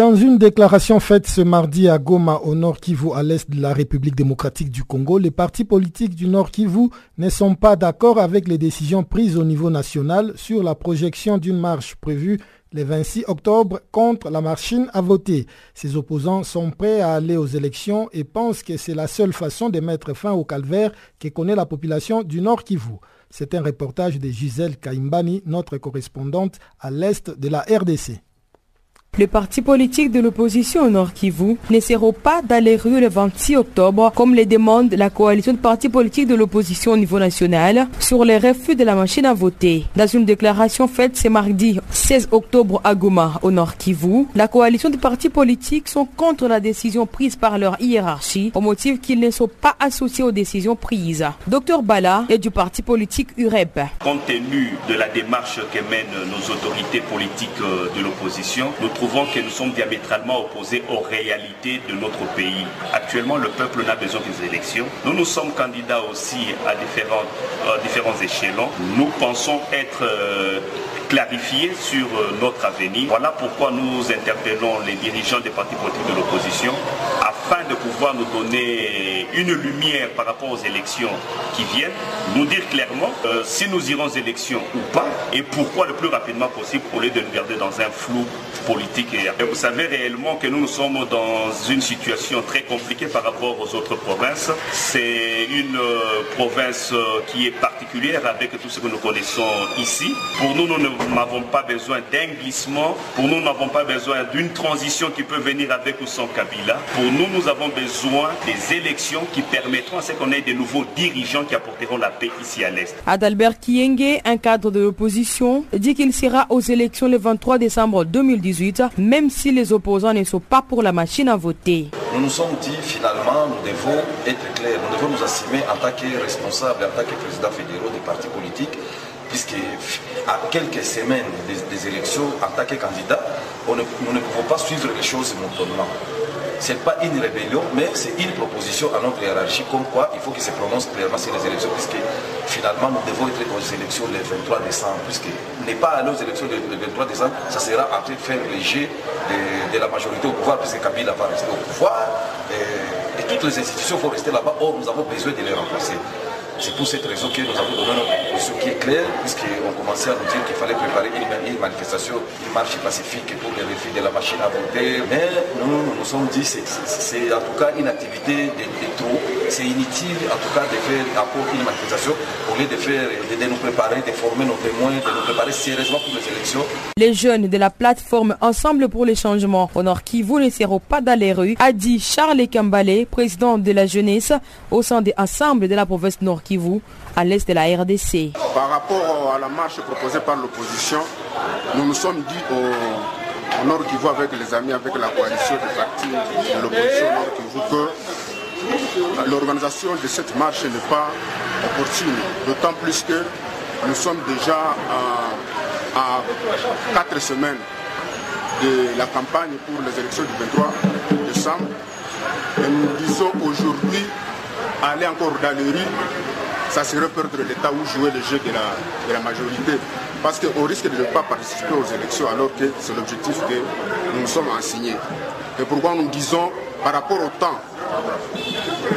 Dans une déclaration faite ce mardi à Goma, au nord Kivu, à l'est de la République démocratique du Congo, les partis politiques du nord Kivu ne sont pas d'accord avec les décisions prises au niveau national sur la projection d'une marche prévue le 26 octobre contre la machine à voter. Ces opposants sont prêts à aller aux élections et pensent que c'est la seule façon de mettre fin au calvaire que connaît la population du nord Kivu. C'est un reportage de Gisèle Kaimbani, notre correspondante à l'est de la RDC. Les partis politiques de l'opposition au Nord Kivu ne seront pas dans les rues le 26 octobre, comme le demande la coalition de partis politiques de l'opposition au niveau national, sur les refus de la machine à voter. Dans une déclaration faite ce mardi 16 octobre à Goma, au Nord Kivu, la coalition de partis politiques sont contre la décision prise par leur hiérarchie, au motif qu'ils ne sont pas associés aux décisions prises. Docteur Bala est du parti politique UREP. Compte tenu de la démarche que mènent nos autorités politiques de l'opposition, trouvons que nous sommes diamétralement opposés aux réalités de notre pays. Actuellement, le peuple n'a besoin des élections. Nous, nous sommes candidats aussi à différents, euh, différents échelons. Nous pensons être euh, clarifiés sur euh, notre avenir. Voilà pourquoi nous interpellons les dirigeants des partis politiques de l'opposition afin de pouvoir nous donner une lumière par rapport aux élections qui viennent, nous dire clairement si nous irons aux élections ou pas et pourquoi le plus rapidement possible au lieu de nous garder dans un flou politique. Et vous savez réellement que nous, nous sommes dans une situation très compliquée par rapport aux autres provinces. C'est une euh, province euh, qui est particulière avec tout ce que nous connaissons ici. Pour nous, nous n'avons pas besoin d'un glissement. Pour nous, nous n'avons pas besoin d'une transition qui peut venir avec ou sans Kabila. Pour nous, nous avons besoin des élections qui permettront à ce qu'on ait de nouveaux dirigeants qui apporteront la paix ici à l'Est. Adalbert Kienge, un cadre de l'opposition, dit qu'il sera aux élections le 23 décembre 2018, même si les opposants ne sont pas pour la machine à voter. Nous nous sommes dit finalement, nous devons être clairs, nous devons nous assumer en tant que responsables, en tant que présidents fédéraux des partis politiques, puisque à quelques semaines des, élections, en tant que candidat, on ne, nous ne pouvons pas suivre les choses monotonement. Ce n'est pas une rébellion, mais c'est une proposition à notre hiérarchie, comme quoi il faut qu'il se prononce clairement sur les élections, puisque finalement nous devons être aux élections le 23 décembre, puisque ne pas aller aux élections le 23 décembre, ça sera de faire léger de, de, la majorité au pouvoir, puisque Kabila va rester au pouvoir, et, et toutes les institutions vont rester là-bas, or nous avons besoin de les remplacer. C'est pour cette raison que nous avons donné notre proposition qui est claire, puisqu'on commençait à nous dire qu'il fallait préparer une, manifestation, une marche pacifique pour les refus de la machine à voter. Mais nous, nous nous sommes dit que c'est en tout cas une activité de, de trop. C'est inutile en tout cas de faire encore une manifestation au lieu de, faire, de, nous préparer, de former nos témoins, de nous préparer sérieusement pour les élections. Les jeunes de la plateforme Ensemble pour les changements au Nord Kivu ne seront pas dans les rues, a dit Charles Kambale, président de la jeunesse au sein des Assemblées de la province Nord à l'est de la RDC. Par rapport à la marche proposée par l'opposition, nous nous sommes dit au, au Nord Kivu avec les amis, avec la coalition des partis de l'opposition Nord Kivu que l'organisation de cette marche n'est pas opportune, d'autant plus que nous sommes déjà à, quatre semaines de la campagne pour les élections du 23 décembre. Et nous disons aujourd'hui, aller encore dans les rues, ça serait perdre l'État ou jouer le jeu de la, majorité. Parce qu'on risque de ne pas participer aux élections alors que c'est l'objectif que nous nous sommes assignés. Et pourquoi nous disons, par rapport au temps,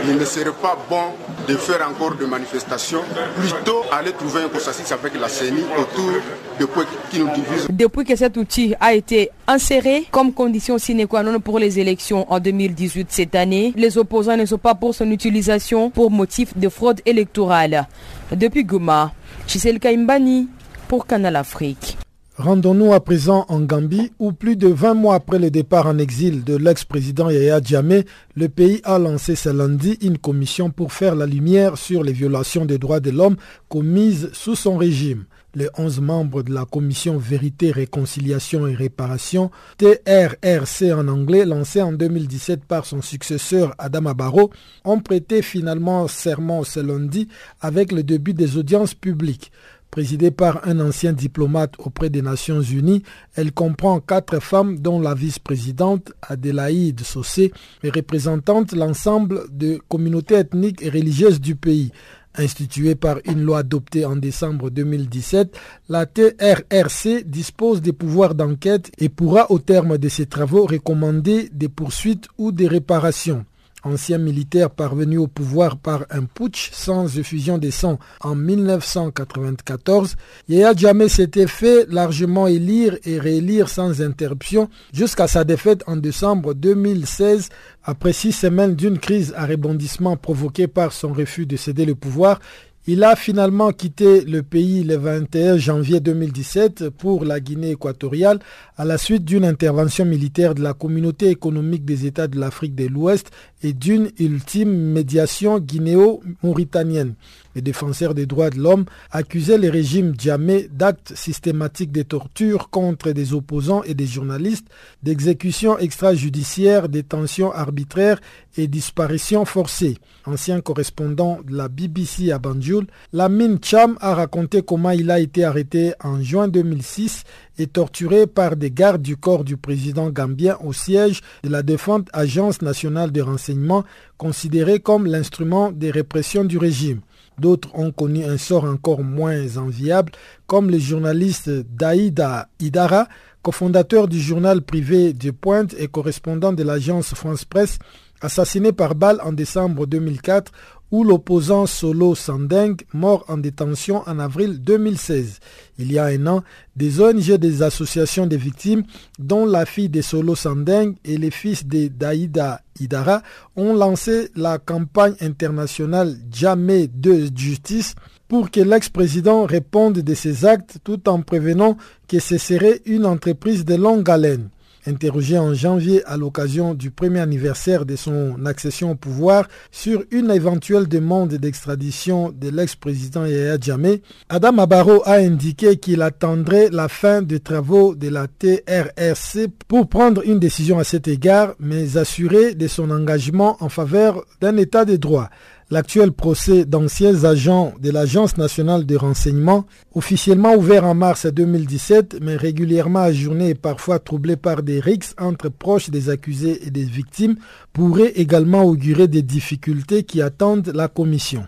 il ne serait pas bon de faire encore des manifestations, plutôt aller trouver un consensus avec la CENI autour de points qui nous divisent. Depuis que cet outil a été inséré comme condition sine qua non pour les élections en 2018 cette année, les opposants ne sont pas pour son utilisation pour motif de fraude électorale. Depuis Goma, Chisel Kaimbani pour Canal Afrique. Rendons-nous à présent en Gambie où plus de 20 mois après le départ en exil de l'ex-président Yahya Jammeh, le pays a lancé ce lundi une commission pour faire la lumière sur les violations des droits de l'homme commises sous son régime. Les 11 membres de la commission Vérité, Réconciliation et Réparation, TRRC en anglais, lancée en 2017 par son successeur Adam Barrow, ont prêté finalement serment ce lundi avec le début des audiences publiques. Présidée par un ancien diplomate auprès des Nations Unies, elle comprend quatre femmes dont la vice-présidente Adélaïde Sossé et représentante l'ensemble des communautés ethniques et religieuses du pays. Instituée par une loi adoptée en décembre 2017, la TRRC dispose des pouvoirs d'enquête et pourra au terme de ses travaux recommander des poursuites ou des réparations ancien militaire parvenu au pouvoir par un putsch sans effusion des sangs en 1994, Yaya Djamé s'était fait largement élire et réélire sans interruption jusqu'à sa défaite en décembre 2016 après six semaines d'une crise à rebondissement provoquée par son refus de céder le pouvoir. Il a finalement quitté le pays le 21 janvier 2017 pour la Guinée équatoriale à la suite d'une intervention militaire de la communauté économique des États de l'Afrique de l'Ouest et d'une ultime médiation guinéo-mauritanienne. Les défenseurs des droits de l'homme accusaient le régime Djamé d'actes systématiques de torture contre des opposants et des journalistes, d'exécutions extrajudiciaires, détentions arbitraires et disparitions forcées. Ancien correspondant de la BBC à Banjul, Lamine Cham a raconté comment il a été arrêté en juin 2006 et torturé par des gardes du corps du président gambien au siège de la défunte Agence nationale de renseignement, considérée comme l'instrument de répression du régime. D'autres ont connu un sort encore moins enviable, comme le journaliste Daïda Idara, cofondateur du journal privé de Pointe et correspondant de l'agence France Presse, assassiné par balle en décembre 2004 ou l'opposant Solo Sandeng, mort en détention en avril 2016. Il y a un an, des ONG des associations de victimes, dont la fille de Solo Sandeng et les fils de Daïda Idara, ont lancé la campagne internationale Jamais de justice pour que l'ex-président réponde de ses actes tout en prévenant que ce serait une entreprise de longue haleine. Interrogé en janvier à l'occasion du premier anniversaire de son accession au pouvoir sur une éventuelle demande d'extradition de l'ex-président Yahya Jammeh, Adam Abaro a indiqué qu'il attendrait la fin des travaux de la TRRC pour prendre une décision à cet égard, mais assurer de son engagement en faveur d'un état de droit. L'actuel procès d'anciens agents de l'Agence nationale de renseignement, officiellement ouvert en mars 2017, mais régulièrement ajourné et parfois troublé par des rixes entre proches des accusés et des victimes, pourrait également augurer des difficultés qui attendent la commission.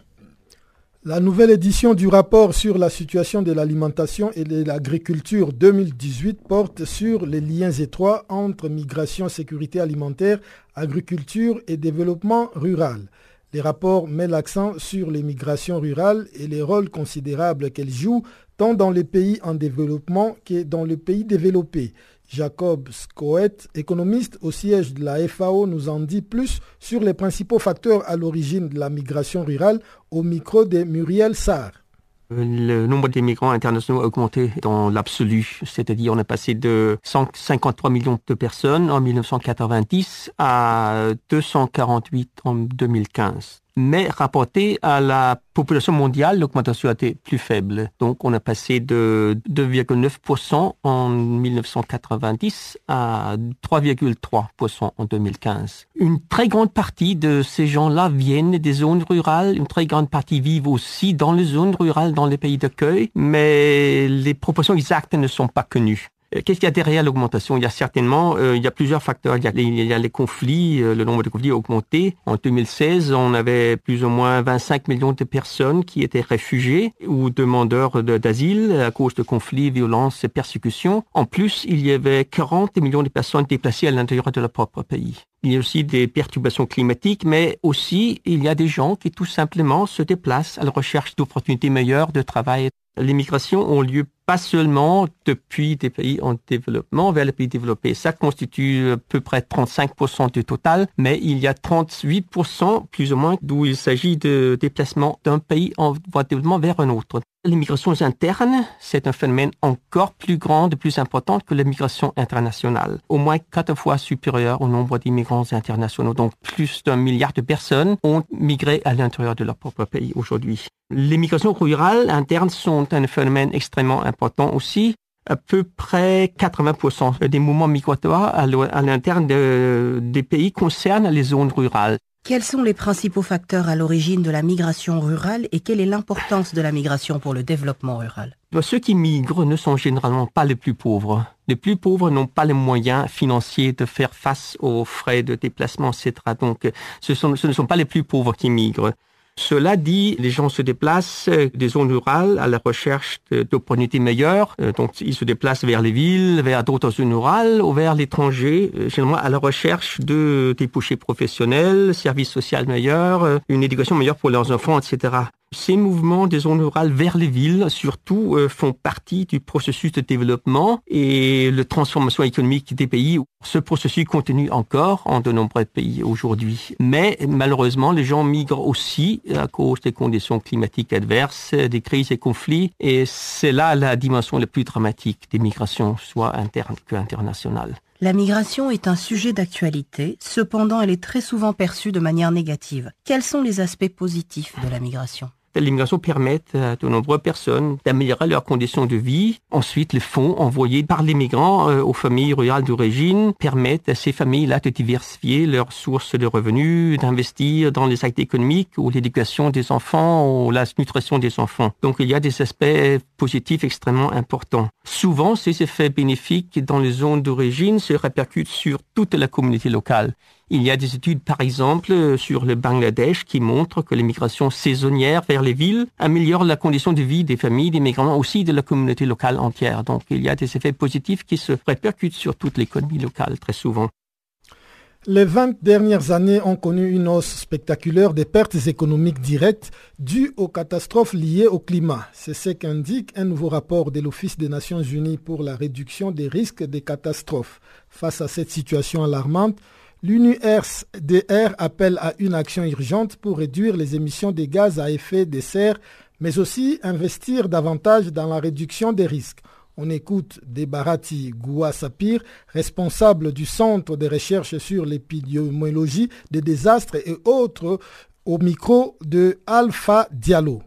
La nouvelle édition du rapport sur la situation de l'alimentation et de l'agriculture 2018 porte sur les liens étroits entre migration, sécurité alimentaire, agriculture et développement rural. Les rapports mettent l'accent sur les migrations rurales et les rôles considérables qu'elles jouent tant dans les pays en développement que dans les pays développés. Jacob Scoet, économiste au siège de la FAO, nous en dit plus sur les principaux facteurs à l'origine de la migration rurale au micro de Muriel Sarr. Le nombre d'immigrants internationaux a augmenté dans l'absolu, c'est-à-dire on est passé de 153 millions de personnes en 1990 à 248 en 2015. Mais rapporté à la population mondiale, l'augmentation a été plus faible. Donc, on a passé de 2,9% en 1990 à 3,3% en 2015. Une très grande partie de ces gens-là viennent des zones rurales, une très grande partie vivent aussi dans les zones rurales, dans les pays d'accueil, mais les proportions exactes ne sont pas connues. Euh, qu'est-ce qu'il y a derrière l'augmentation? Il y a certainement, euh, il y a plusieurs facteurs. Il y a, les, il y a les conflits, euh, le nombre de conflits a augmenté. En 2016, on avait plus ou moins 25 millions de personnes qui étaient réfugiées ou demandeurs d'asile à cause de conflits, violences et persécutions. En plus, il y avait 40 millions de personnes déplacées à l'intérieur de leur propre pays. Il y a aussi des perturbations climatiques, mais aussi il y a des gens qui tout simplement se déplacent à la recherche d'opportunités meilleures de travail. Les migrations ont lieu pas seulement depuis des pays en développement vers les pays développés. Ça constitue à peu près 35% du total, mais il y a 38% plus ou moins d'où il s'agit de déplacement d'un pays en voie de développement vers un autre. Les migrations internes, c'est un phénomène encore plus grand et plus important que les migrations internationales. Au moins quatre fois supérieur au nombre d'immigrants internationaux. Donc plus d'un milliard de personnes ont migré à l'intérieur de leur propre pays aujourd'hui. Les migrations rurales internes sont un phénomène extrêmement important aussi. À peu près 80% des mouvements migratoires à l'interne des pays concernent les zones rurales. Quels sont les principaux facteurs à l'origine de la migration rurale et quelle est l'importance de la migration pour le développement rural? Ceux qui migrent ne sont généralement pas les plus pauvres. Les plus pauvres n'ont pas les moyens financiers de faire face aux frais de déplacement, etc. Donc ce, ce ne sont pas les plus pauvres qui migrent. Cela dit, les gens se déplacent des zones rurales à la recherche d'opportunités meilleures. Euh, donc, ils se déplacent vers les villes, vers d'autres zones rurales ou vers l'étranger, euh, généralement à la recherche de débouchés professionnels, services sociaux meilleurs, euh, une éducation meilleure pour leurs enfants, etc. Ces mouvements des zones rurales vers les villes, surtout, euh, font partie du processus de développement et de transformation économique des pays. Ce processus continue encore en de nombreux pays aujourd'hui. Mais malheureusement, les gens migrent aussi à cause des conditions climatiques adverses, des crises et conflits. Et c'est là la dimension la plus dramatique des migrations, soit internes qu'internationales. La migration est un sujet d'actualité, cependant elle est très souvent perçue de manière négative. Quels sont les aspects positifs de la migration? L'immigration permet à de nombreuses personnes d'améliorer leurs conditions de vie. Ensuite, les fonds envoyés par les migrants euh, aux familles rurales d'origine permettent à ces familles-là de diversifier leurs sources de revenus, d'investir dans les actes économiques ou l'éducation des enfants ou la nutrition des enfants. Donc, il y a des aspects positifs extrêmement importants. Souvent, ces effets bénéfiques dans les zones d'origine se répercutent sur toute la communauté locale. Il y a des études, par exemple, sur le Bangladesh qui montrent que l'immigration saisonnière vers les villes améliore la condition de vie des familles, des migrants, aussi de la communauté locale entière. Donc, il y a des effets positifs qui se répercutent sur toute l'économie locale très souvent. Les 20 dernières années ont connu une hausse spectaculaire des pertes économiques directes dues aux catastrophes liées au climat. C'est ce qu'indique un nouveau rapport de l'Office des Nations Unies pour la réduction des risques des catastrophes. Face à cette situation alarmante, L'UNURDR appelle à une action urgente pour réduire les émissions de gaz à effet de serre, mais aussi investir davantage dans la réduction des risques. On écoute Debarati Goua Sapir, responsable du Centre de recherche sur l'épidémiologie des désastres et autres, au micro de Alpha Diallo.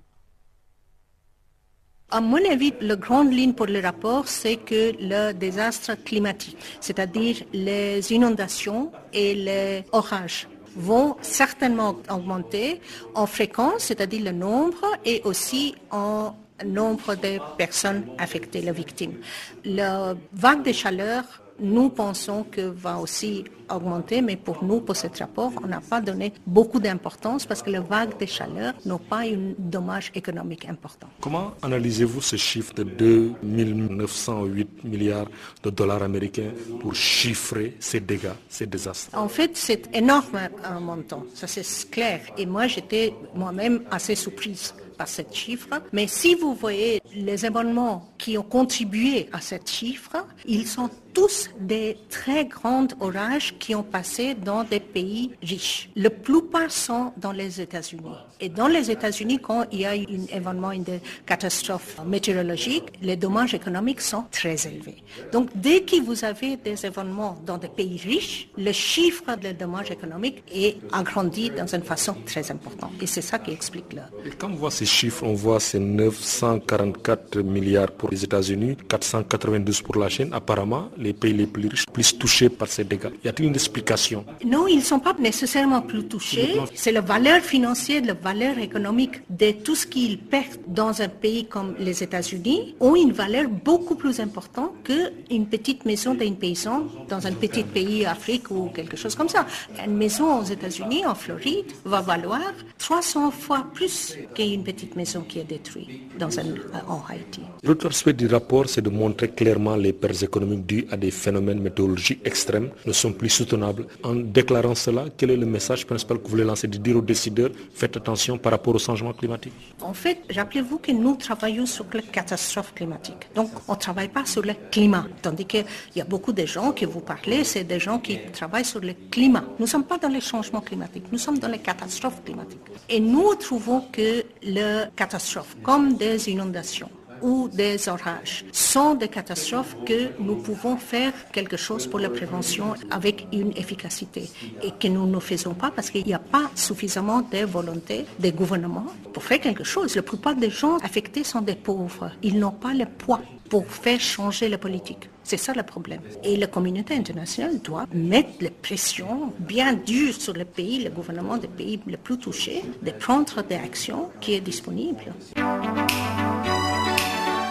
À mon avis, la grande ligne pour le rapport, c'est que le désastre climatique, c'est-à-dire les inondations et les orages, vont certainement augmenter en fréquence, c'est-à-dire le nombre, et aussi en nombre de personnes affectées, les victimes. La vague de chaleur nous pensons que va aussi augmenter, mais pour nous, pour ce rapport, on n'a pas donné beaucoup d'importance parce que les vagues de chaleur n'ont pas un dommage économique important. Comment analysez-vous ce chiffre de 2 908 milliards de dollars américains pour chiffrer ces dégâts, ces désastres? En fait, c'est énorme un montant, ça c'est clair. Et moi, j'étais moi-même assez surprise par ce chiffre, mais si vous voyez les événements qui ont contribué à ce chiffre, ils sont tous des très grands orages qui ont passé dans des pays riches. La plupart sont dans les États-Unis. Et dans les États-Unis, quand il y a un événement, une catastrophe météorologique, les dommages économiques sont très élevés. Donc, dès que vous avez des événements dans des pays riches, le chiffre des dommages économiques est agrandi dans une façon très importante. Et c'est ça qui explique là. Et quand on voit ces chiffres, on voit ces 944 milliards pour les États-Unis, 492 pour la Chine. Apparemment, les pays les plus riches, plus touchés par ces dégâts. Y a-t-il une explication? Non, ils ne sont pas nécessairement plus touchés. C'est la valeur financière, la valeur économique de tout ce qu'ils perdent dans un pays comme les États-Unis ont une valeur beaucoup plus importante qu'une petite maison d'un paysan dans un petit pays Afrique ou quelque chose comme ça. Une maison aux États-Unis, en Floride, va valoir 300 fois plus qu'une petite maison qui est détruite dans un, en Haïti. L'autre aspect du rapport, c'est de montrer clairement les pertes économiques dues à des phénomènes météorologiques extrêmes ne sont plus soutenables. En déclarant cela, quel est le message principal que vous voulez lancer De dire aux décideurs, faites attention par rapport au changement climatique En fait, rappelez-vous que nous travaillons sur les catastrophes climatiques. Donc, on ne travaille pas sur le climat. Tandis qu'il y a beaucoup de gens qui vous parlez, c'est des gens qui travaillent sur le climat. Nous ne sommes pas dans les changements climatiques, nous sommes dans les catastrophes climatiques. Et nous trouvons que les catastrophes, comme des inondations, ou des orages sont des catastrophes que nous pouvons faire quelque chose pour la prévention avec une efficacité et que nous ne faisons pas parce qu'il n'y a pas suffisamment de volonté des gouvernements pour faire quelque chose. La plupart des gens affectés sont des pauvres. Ils n'ont pas le poids pour faire changer la politique. C'est ça le problème. Et la communauté internationale doit mettre les pressions bien dures sur le pays, le gouvernement des pays les plus touchés, de prendre des actions qui est disponibles.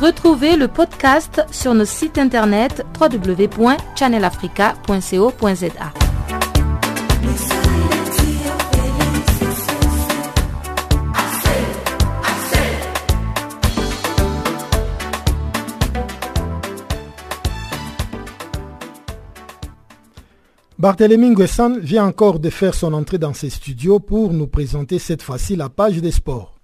Retrouvez le podcast sur nos sites internet www.channelafrica.co.za. Barthélémy Nguessan vient encore de faire son entrée dans ses studios pour nous présenter cette fois-ci la page des sports.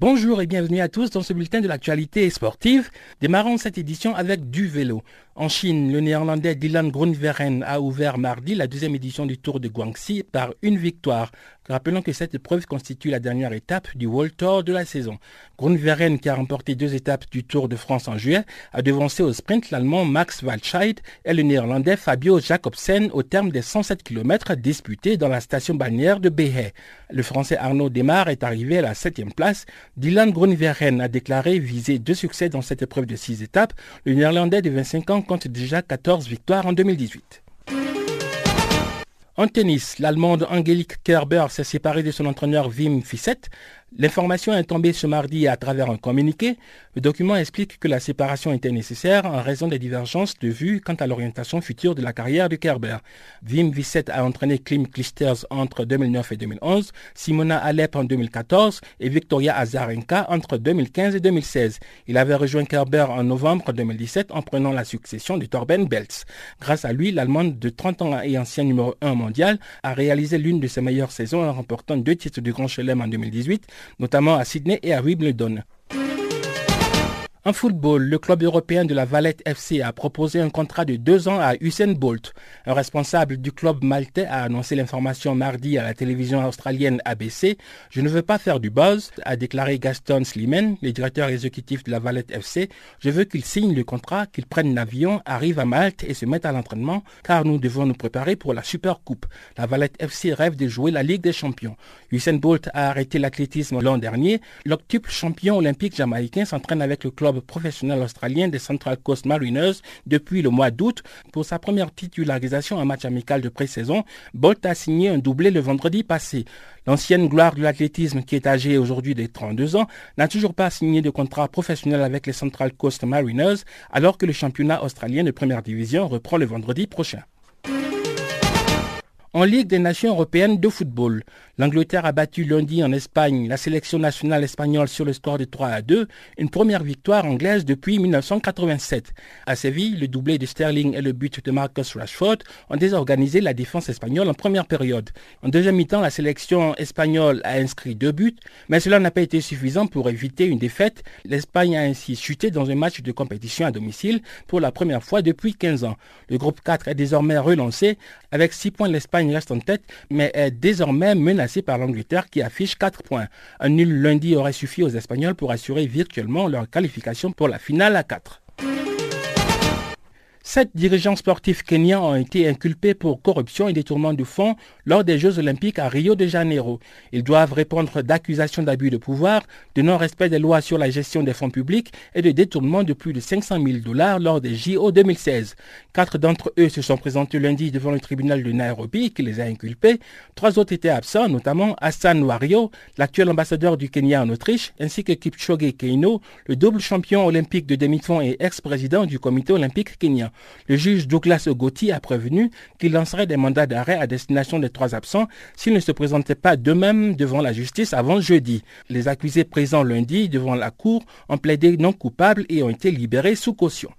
Bonjour et bienvenue à tous dans ce bulletin de l'actualité sportive. Démarrons cette édition avec du vélo. En Chine, le néerlandais Dylan Groenewegen a ouvert mardi la deuxième édition du Tour de Guangxi par une victoire. Rappelons que cette épreuve constitue la dernière étape du World Tour de la saison. Groenewegen, qui a remporté deux étapes du Tour de France en juillet, a devancé au sprint l'Allemand Max Waldscheid et le Néerlandais Fabio Jacobsen au terme des 107 km disputés dans la station balnéaire de Behe. Le Français Arnaud Demar est arrivé à la septième place. Dylan Groenewegen a déclaré viser deux succès dans cette épreuve de six étapes. Le Néerlandais de 25 ans compte déjà 14 victoires en 2018. En tennis, l'Allemande Angelique Kerber s'est séparée de son entraîneur Wim Fissette. L'information est tombée ce mardi à travers un communiqué. Le document explique que la séparation était nécessaire en raison des divergences de vues quant à l'orientation future de la carrière de Kerber. Wim Fissette a entraîné Klim Klisters entre 2009 et 2011, Simona Alep en 2014 et Victoria Azarenka entre 2015 et 2016. Il avait rejoint Kerber en novembre 2017 en prenant la succession de Torben Beltz. Grâce à lui, l'Allemande de 30 ans et ancien numéro 1 mondial a réalisé l'une de ses meilleures saisons en remportant deux titres du Grand Chelem en 2018 notamment à Sydney et à Wimbledon. En football, le club européen de la Valette FC a proposé un contrat de deux ans à Usain Bolt. Un responsable du club maltais a annoncé l'information mardi à la télévision australienne ABC. Je ne veux pas faire du buzz, a déclaré Gaston Slimen, le directeur exécutif de la Valette FC. Je veux qu'il signe le contrat, qu'il prenne l'avion, arrive à Malte et se mette à l'entraînement, car nous devons nous préparer pour la Super Coupe. La Valette FC rêve de jouer la Ligue des Champions. Usain Bolt a arrêté l'athlétisme l'an dernier. L'octuple champion olympique jamaïcain s'entraîne avec le club professionnel australien des Central Coast Mariners depuis le mois d'août. Pour sa première titularisation en match amical de pré-saison, Bolt a signé un doublé le vendredi passé. L'ancienne gloire de l'athlétisme, qui est âgée aujourd'hui de 32 ans, n'a toujours pas signé de contrat professionnel avec les Central Coast Mariners, alors que le championnat australien de première division reprend le vendredi prochain. En Ligue des Nations européennes de football, l'Angleterre a battu lundi en Espagne la sélection nationale espagnole sur le score de 3 à 2, une première victoire anglaise depuis 1987. À Séville, le doublé de Sterling et le but de Marcus Rashford ont désorganisé la défense espagnole en première période. En deuxième mi-temps, la sélection espagnole a inscrit deux buts, mais cela n'a pas été suffisant pour éviter une défaite. L'Espagne a ainsi chuté dans un match de compétition à domicile pour la première fois depuis 15 ans. Le groupe 4 est désormais relancé avec 6 points l'Espagne reste en tête, mais est désormais menacée par l'Angleterre qui affiche 4 points. Un nul lundi aurait suffi aux Espagnols pour assurer virtuellement leur qualification pour la finale à 4. Sept dirigeants sportifs kenyans ont été inculpés pour corruption et détournement de fonds lors des Jeux olympiques à Rio de Janeiro. Ils doivent répondre d'accusations d'abus de pouvoir, de non-respect des lois sur la gestion des fonds publics et de détournement de plus de 500 000 dollars lors des JO 2016. Quatre d'entre eux se sont présentés lundi devant le tribunal de Nairobi qui les a inculpés. Trois autres étaient absents, notamment Hassan Wario, l'actuel ambassadeur du Kenya en Autriche, ainsi que Kipchoge Keino, le double champion olympique de demi-fond et ex-président du comité olympique kenyan. Le juge Douglas Ogoti a prévenu qu'il lancerait des mandats d'arrêt à destination des trois absents s'ils ne se présentaient pas d'eux-mêmes devant la justice avant jeudi. Les accusés présents lundi devant la cour ont plaidé non coupables et ont été libérés sous caution.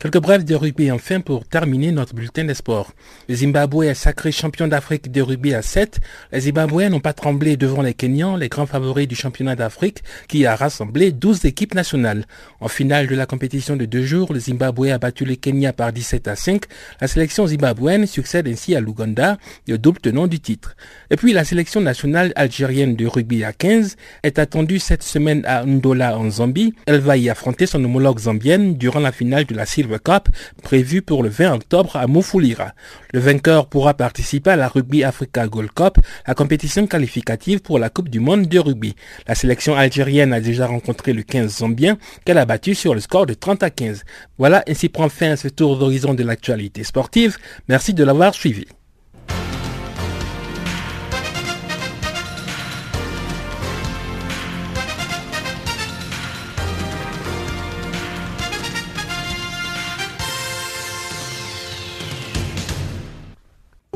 Quelques brèves de rugby enfin pour terminer notre bulletin des sports. Le Zimbabwe est sacré champion d'Afrique de rugby à 7. Les Zimbabwéens n'ont pas tremblé devant les Kenyans, les grands favoris du championnat d'Afrique, qui a rassemblé 12 équipes nationales. En finale de la compétition de deux jours, le Zimbabwe a battu le Kenya par 17 à 5. La sélection zimbabwéenne succède ainsi à l'Ouganda, le double tenant du titre. Et puis la sélection nationale algérienne de rugby à 15 est attendue cette semaine à Ndola en Zambie. Elle va y affronter son homologue zambienne durant la finale de la Silver Cup prévu pour le 20 octobre à Mufulira. Le vainqueur pourra participer à la Rugby Africa Gold Cup, la compétition qualificative pour la Coupe du monde de rugby. La sélection algérienne a déjà rencontré le 15 Zambien qu'elle a battu sur le score de 30 à 15. Voilà, ainsi prend fin ce tour d'horizon de l'actualité sportive. Merci de l'avoir suivi.